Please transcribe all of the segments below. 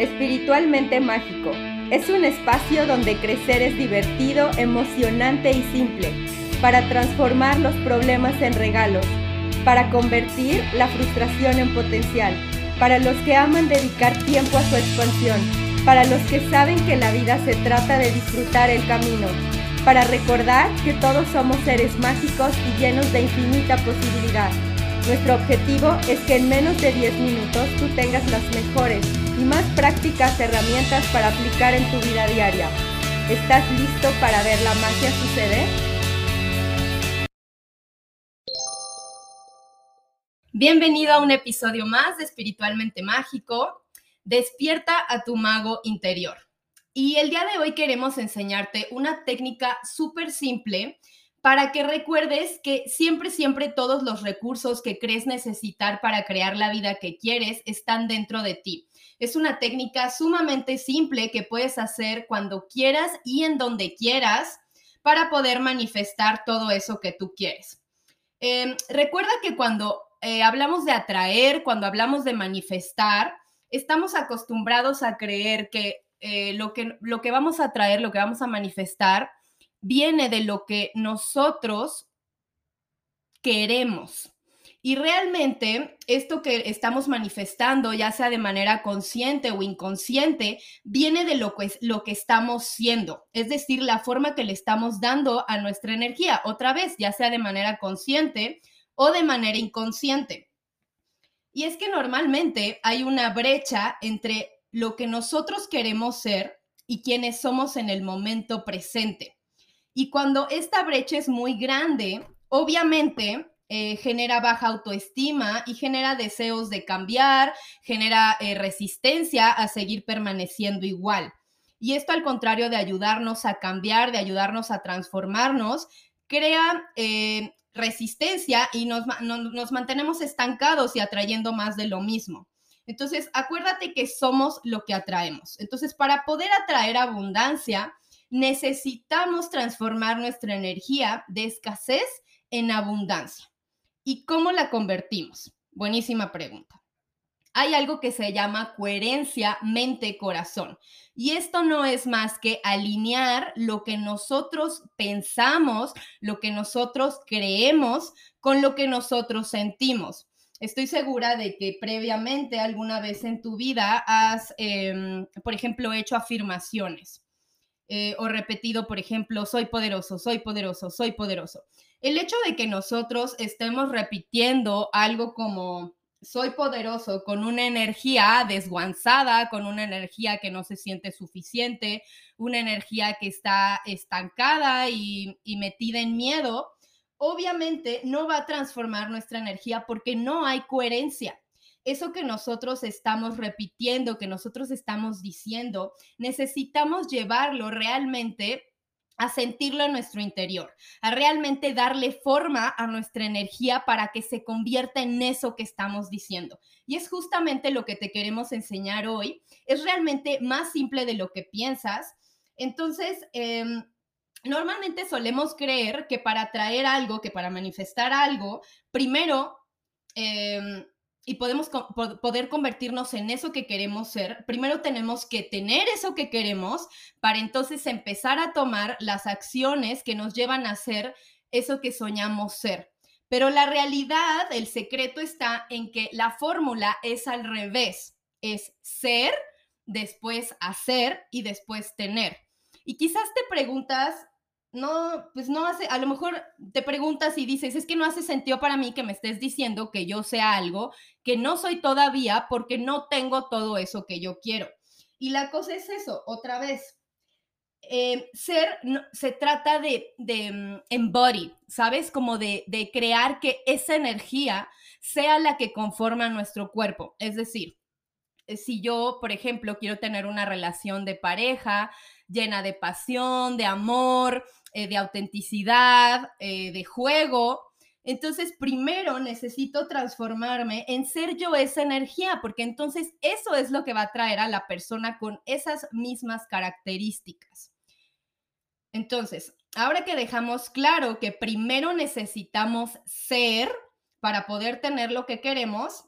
Espiritualmente Mágico. Es un espacio donde crecer es divertido, emocionante y simple, para transformar los problemas en regalos, para convertir la frustración en potencial, para los que aman dedicar tiempo a su expansión, para los que saben que la vida se trata de disfrutar el camino, para recordar que todos somos seres mágicos y llenos de infinita posibilidad. Nuestro objetivo es que en menos de 10 minutos tú tengas las mejores y más prácticas herramientas para aplicar en tu vida diaria. ¿Estás listo para ver la magia suceder? Bienvenido a un episodio más de Espiritualmente Mágico. Despierta a tu mago interior. Y el día de hoy queremos enseñarte una técnica súper simple para que recuerdes que siempre, siempre todos los recursos que crees necesitar para crear la vida que quieres están dentro de ti. Es una técnica sumamente simple que puedes hacer cuando quieras y en donde quieras para poder manifestar todo eso que tú quieres. Em, recuerda que cuando eh, hablamos de atraer, cuando hablamos de manifestar, estamos acostumbrados a creer que, eh, lo que lo que vamos a atraer, lo que vamos a manifestar, viene de lo que nosotros queremos. Y realmente esto que estamos manifestando, ya sea de manera consciente o inconsciente, viene de lo que, lo que estamos siendo, es decir, la forma que le estamos dando a nuestra energía, otra vez, ya sea de manera consciente o de manera inconsciente. Y es que normalmente hay una brecha entre lo que nosotros queremos ser y quienes somos en el momento presente. Y cuando esta brecha es muy grande, obviamente eh, genera baja autoestima y genera deseos de cambiar, genera eh, resistencia a seguir permaneciendo igual. Y esto al contrario de ayudarnos a cambiar, de ayudarnos a transformarnos, crea eh, resistencia y nos, nos mantenemos estancados y atrayendo más de lo mismo. Entonces, acuérdate que somos lo que atraemos. Entonces, para poder atraer abundancia, necesitamos transformar nuestra energía de escasez en abundancia. ¿Y cómo la convertimos? Buenísima pregunta. Hay algo que se llama coherencia mente-corazón. Y esto no es más que alinear lo que nosotros pensamos, lo que nosotros creemos con lo que nosotros sentimos. Estoy segura de que previamente alguna vez en tu vida has, em, por ejemplo, hecho afirmaciones. Eh, o repetido, por ejemplo, soy poderoso, soy poderoso, soy poderoso. El hecho de que nosotros estemos repitiendo algo como soy poderoso con una energía desguanzada, con una energía que no se siente suficiente, una energía que está estancada y, y metida en miedo, obviamente no va a transformar nuestra energía porque no hay coherencia eso que nosotros estamos repitiendo, que nosotros estamos diciendo, necesitamos llevarlo realmente a sentirlo en nuestro interior, a realmente darle forma a nuestra energía para que se convierta en eso que estamos diciendo. Y es justamente lo que te queremos enseñar hoy. Es realmente más simple de lo que piensas. Entonces, em, normalmente solemos creer que para atraer algo, que para manifestar algo, primero... Em, y podemos poder convertirnos en eso que queremos ser, primero tenemos que tener eso que queremos para entonces empezar a tomar las acciones que nos llevan a ser eso que soñamos ser. Pero la realidad, el secreto está en que la fórmula es al revés, es ser, después hacer y después tener. Y quizás te preguntas, no, pues no hace, a lo mejor te preguntas y dices, es que no hace sentido para mí que me estés diciendo que yo sea algo que no soy todavía porque no tengo todo eso que yo quiero. Y la cosa es eso, otra vez, eh, ser se trata de, de mm, embody, ¿sabes? Como de, de crear que esa energía sea la que conforma nuestro cuerpo. Es decir, eh, si yo, por ejemplo, quiero tener una relación de pareja llena de pasión, de amor, eh, de autenticidad, eh, de juego. Entonces, primero necesito transformarme en ser yo esa energía, porque entonces eso es lo que va a traer a la persona con esas mismas características. Entonces, ahora que dejamos claro que primero necesitamos ser para poder tener lo que queremos,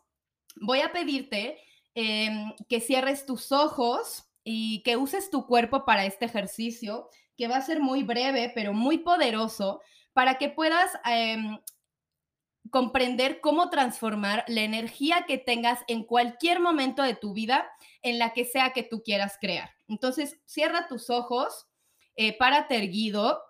voy a pedirte em, que cierres tus ojos y que uses tu cuerpo para este ejercicio, que va a ser muy breve, pero muy poderoso, para que puedas em, comprender cómo transformar la energía que tengas en cualquier momento de tu vida, en la que sea que tú quieras crear. Entonces, cierra tus ojos, eh, párate erguido.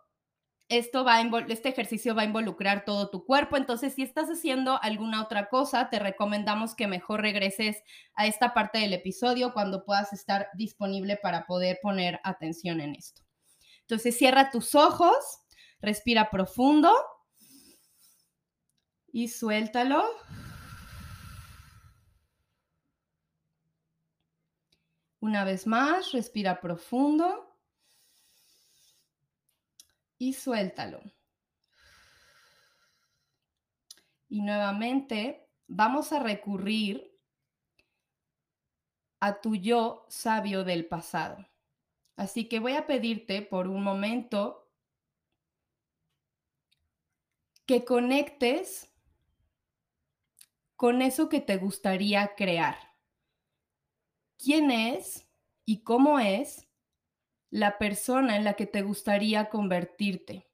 Esto va este ejercicio va a involucrar todo tu cuerpo, entonces si estás haciendo alguna otra cosa, te recomendamos que mejor regreses a esta parte del episodio cuando puedas estar disponible para poder poner atención en esto. Entonces cierra tus ojos, respira profundo y suéltalo. Una vez más, respira profundo y suéltalo. Y nuevamente vamos a recurrir a tu yo sabio del pasado. Así que voy a pedirte por un momento que conectes con eso que te gustaría crear. ¿Quién es y cómo es la persona en la que te gustaría convertirte?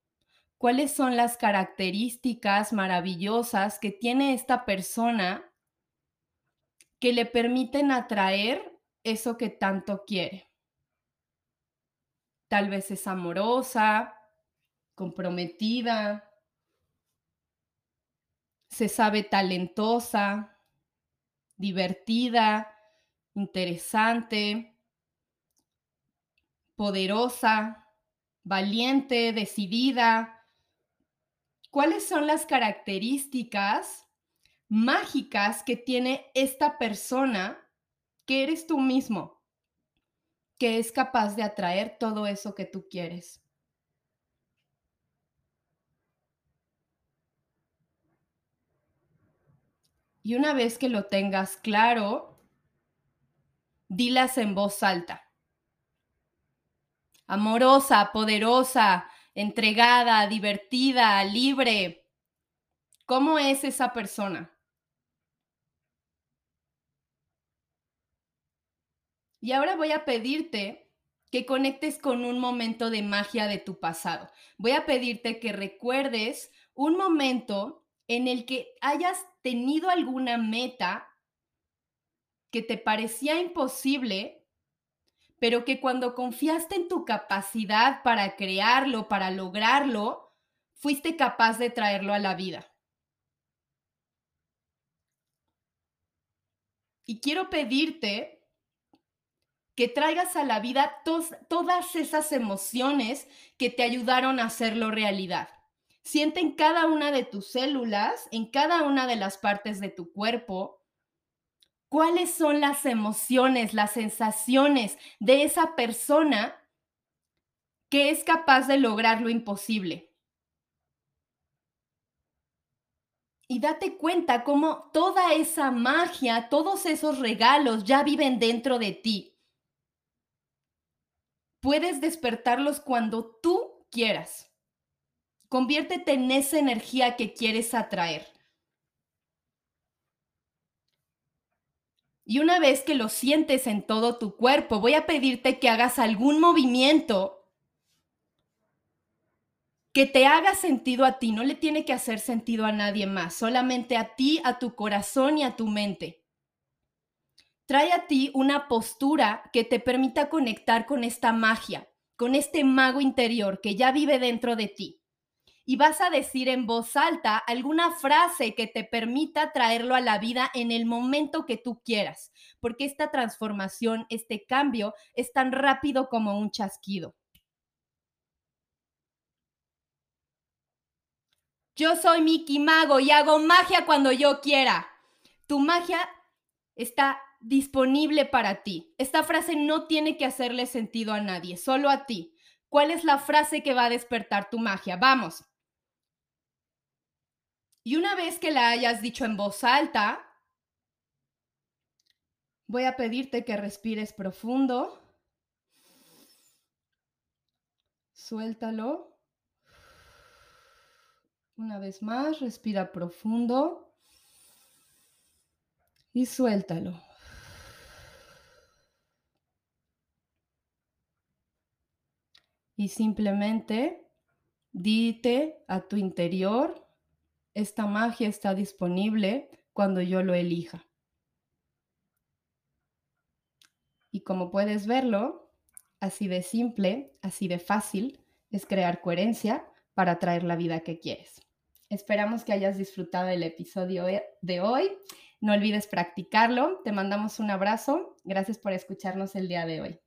¿Cuáles son las características maravillosas que tiene esta persona que le permiten atraer eso que tanto quiere? Tal vez es amorosa, comprometida, se sabe talentosa, divertida, interesante, poderosa, valiente, decidida. ¿Cuáles son las características mágicas que tiene esta persona que eres tú mismo, que es capaz de atraer todo eso que tú quieres? Y una vez que lo tengas claro, dilas en voz alta. Amorosa, poderosa, entregada, divertida, libre. ¿Cómo es esa persona? Y ahora voy a pedirte que conectes con un momento de magia de tu pasado. Voy a pedirte que recuerdes un momento en el que hayas tenido alguna meta que te parecía imposible, pero que cuando confiaste en tu capacidad para crearlo, para lograrlo, fuiste capaz de traerlo a la vida. Y quiero pedirte que traigas a la vida todas esas emociones que te ayudaron a hacerlo realidad. Siente en cada una de tus células, en cada una de las partes de tu cuerpo, cuáles son las emociones, las sensaciones de esa persona que es capaz de lograr lo imposible. Y date cuenta cómo toda esa magia, todos esos regalos ya viven dentro de ti. Puedes despertarlos cuando tú quieras. Conviértete en esa energía que quieres atraer. Y una vez que lo sientes en todo tu cuerpo, voy a pedirte que hagas algún movimiento que te haga sentido a ti. No le tiene que hacer sentido a nadie más, solamente a ti, a tu corazón y a tu mente. Trae a ti una postura que te permita conectar con esta magia, con este mago interior que ya vive dentro de ti y vas a decir en voz alta alguna frase que te permita traerlo a la vida en el momento que tú quieras, porque esta transformación, este cambio es tan rápido como un chasquido. Yo soy Mickey Mago y hago magia cuando yo quiera. Tu magia está disponible para ti. Esta frase no tiene que hacerle sentido a nadie, solo a ti. ¿Cuál es la frase que va a despertar tu magia? Vamos. Y una vez que la hayas dicho en voz alta, voy a pedirte que respires profundo. Suéltalo. Una vez más, respira profundo y suéltalo. Y simplemente dite a tu interior, esta magia está disponible cuando yo lo elija. Y como puedes verlo, así de simple, así de fácil, es crear coherencia para traer la vida que quieres. Esperamos que hayas disfrutado el episodio de hoy. No olvides practicarlo. Te mandamos un abrazo. Gracias por escucharnos el día de hoy.